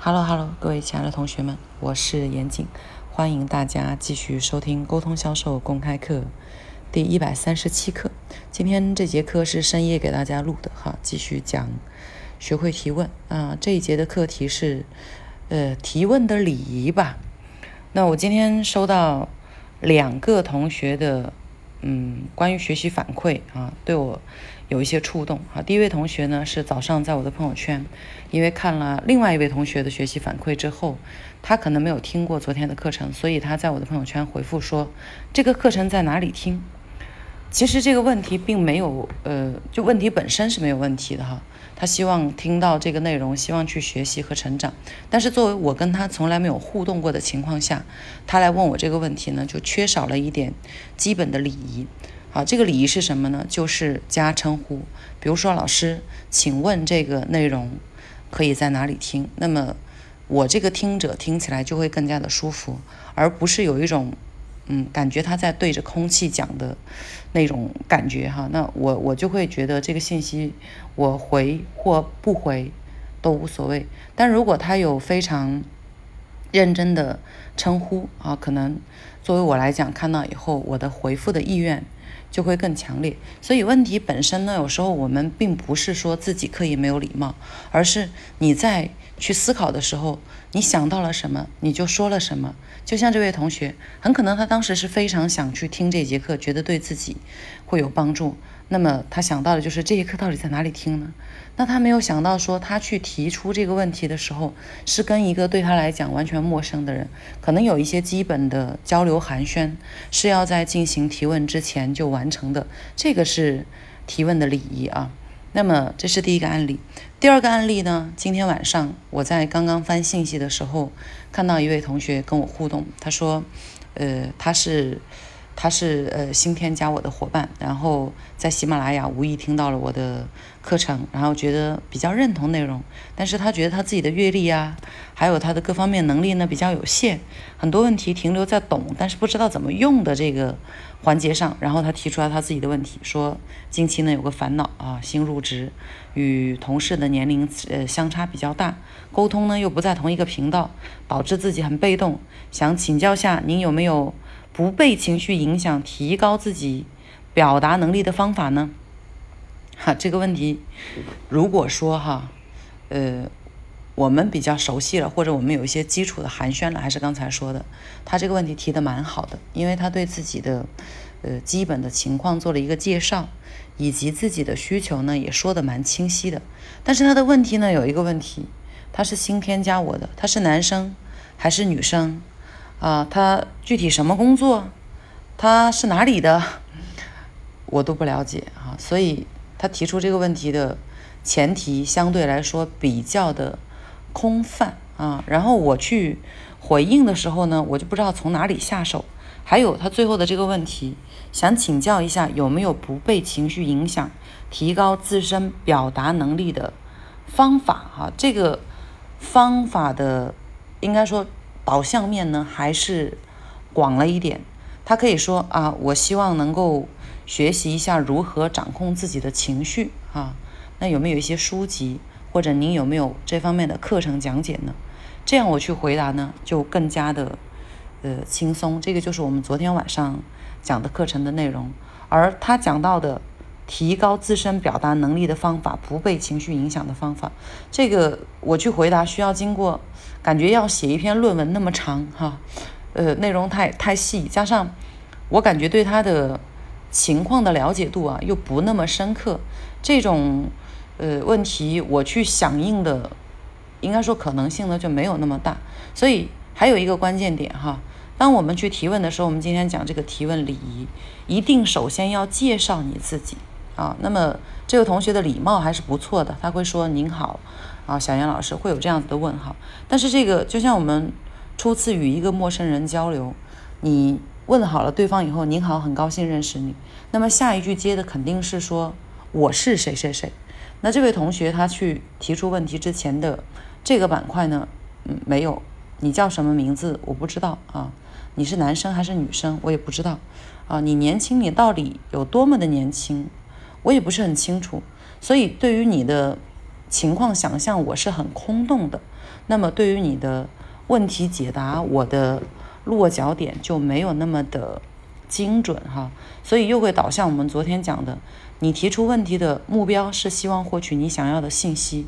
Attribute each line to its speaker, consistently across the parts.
Speaker 1: Hello Hello，各位亲爱的同学们，我是严谨，欢迎大家继续收听沟通销售公开课第一百三十七课。今天这节课是深夜给大家录的哈，继续讲学会提问啊。这一节的课题是呃提问的礼仪吧。那我今天收到两个同学的嗯关于学习反馈啊，对我。有一些触动啊。第一位同学呢是早上在我的朋友圈，因为看了另外一位同学的学习反馈之后，他可能没有听过昨天的课程，所以他在我的朋友圈回复说：“这个课程在哪里听？”其实这个问题并没有，呃，就问题本身是没有问题的哈。他希望听到这个内容，希望去学习和成长。但是作为我跟他从来没有互动过的情况下，他来问我这个问题呢，就缺少了一点基本的礼仪。好，这个礼仪是什么呢？就是加称呼，比如说老师，请问这个内容可以在哪里听？那么我这个听者听起来就会更加的舒服，而不是有一种嗯感觉他在对着空气讲的那种感觉哈。那我我就会觉得这个信息我回或不回都无所谓。但如果他有非常认真的称呼啊，可能作为我来讲，看到以后我的回复的意愿。就会更强烈，所以问题本身呢，有时候我们并不是说自己刻意没有礼貌，而是你在去思考的时候，你想到了什么，你就说了什么。就像这位同学，很可能他当时是非常想去听这节课，觉得对自己会有帮助。那么他想到的就是这节课到底在哪里听呢？那他没有想到说他去提出这个问题的时候，是跟一个对他来讲完全陌生的人，可能有一些基本的交流寒暄是要在进行提问之前就完成的，这个是提问的礼仪啊。那么这是第一个案例，第二个案例呢？今天晚上我在刚刚翻信息的时候，看到一位同学跟我互动，他说，呃，他是。他是呃新添加我的伙伴，然后在喜马拉雅无意听到了我的课程，然后觉得比较认同内容，但是他觉得他自己的阅历啊，还有他的各方面能力呢比较有限，很多问题停留在懂，但是不知道怎么用的这个环节上，然后他提出来他自己的问题，说近期呢有个烦恼啊，新入职，与同事的年龄呃相差比较大，沟通呢又不在同一个频道，导致自己很被动，想请教下您有没有？不被情绪影响，提高自己表达能力的方法呢？哈，这个问题，如果说哈，呃，我们比较熟悉了，或者我们有一些基础的寒暄了，还是刚才说的，他这个问题提的蛮好的，因为他对自己的呃基本的情况做了一个介绍，以及自己的需求呢也说的蛮清晰的。但是他的问题呢有一个问题，他是新添加我的，他是男生还是女生？啊，他具体什么工作？他是哪里的？我都不了解啊。所以他提出这个问题的前提相对来说比较的空泛啊。然后我去回应的时候呢，我就不知道从哪里下手。还有他最后的这个问题，想请教一下有没有不被情绪影响、提高自身表达能力的方法？哈，这个方法的应该说。导向面呢还是广了一点，他可以说啊，我希望能够学习一下如何掌控自己的情绪啊。那有没有一些书籍，或者您有没有这方面的课程讲解呢？这样我去回答呢，就更加的呃轻松。这个就是我们昨天晚上讲的课程的内容，而他讲到的提高自身表达能力的方法，不被情绪影响的方法，这个我去回答需要经过。感觉要写一篇论文那么长哈，呃，内容太太细，加上我感觉对他的情况的了解度啊又不那么深刻，这种呃问题我去响应的，应该说可能性呢就没有那么大。所以还有一个关键点哈，当我们去提问的时候，我们今天讲这个提问礼仪，一定首先要介绍你自己啊。那么这个同学的礼貌还是不错的，他会说您好。啊，小严老师会有这样子的问号，但是这个就像我们初次与一个陌生人交流，你问好了对方以后，您好，很高兴认识你。那么下一句接的肯定是说我是谁谁谁。那这位同学他去提出问题之前的这个板块呢，嗯，没有，你叫什么名字？我不知道啊，你是男生还是女生？我也不知道啊，你年轻，你到底有多么的年轻？我也不是很清楚。所以对于你的。情况想象我是很空洞的，那么对于你的问题解答，我的落脚点就没有那么的精准哈，所以又会导向我们昨天讲的，你提出问题的目标是希望获取你想要的信息，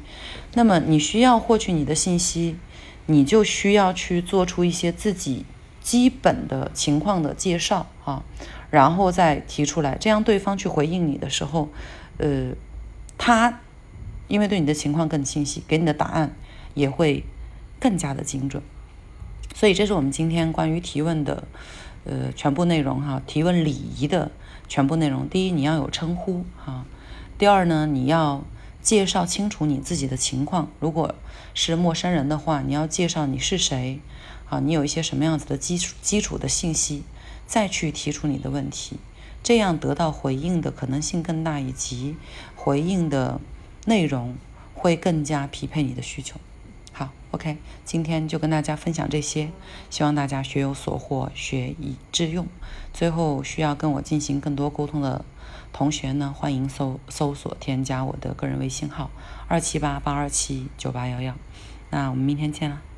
Speaker 1: 那么你需要获取你的信息，你就需要去做出一些自己基本的情况的介绍啊，然后再提出来，这样对方去回应你的时候，呃，他。因为对你的情况更清晰，给你的答案也会更加的精准。所以这是我们今天关于提问的呃全部内容哈，提问礼仪的全部内容。第一，你要有称呼哈；第二呢，你要介绍清楚你自己的情况。如果是陌生人的话，你要介绍你是谁啊，你有一些什么样子的基础基础的信息，再去提出你的问题，这样得到回应的可能性更大，以及回应的。内容会更加匹配你的需求。好，OK，今天就跟大家分享这些，希望大家学有所获，学以致用。最后需要跟我进行更多沟通的同学呢，欢迎搜搜索添加我的个人微信号二七八八二七九八幺幺。那我们明天见了。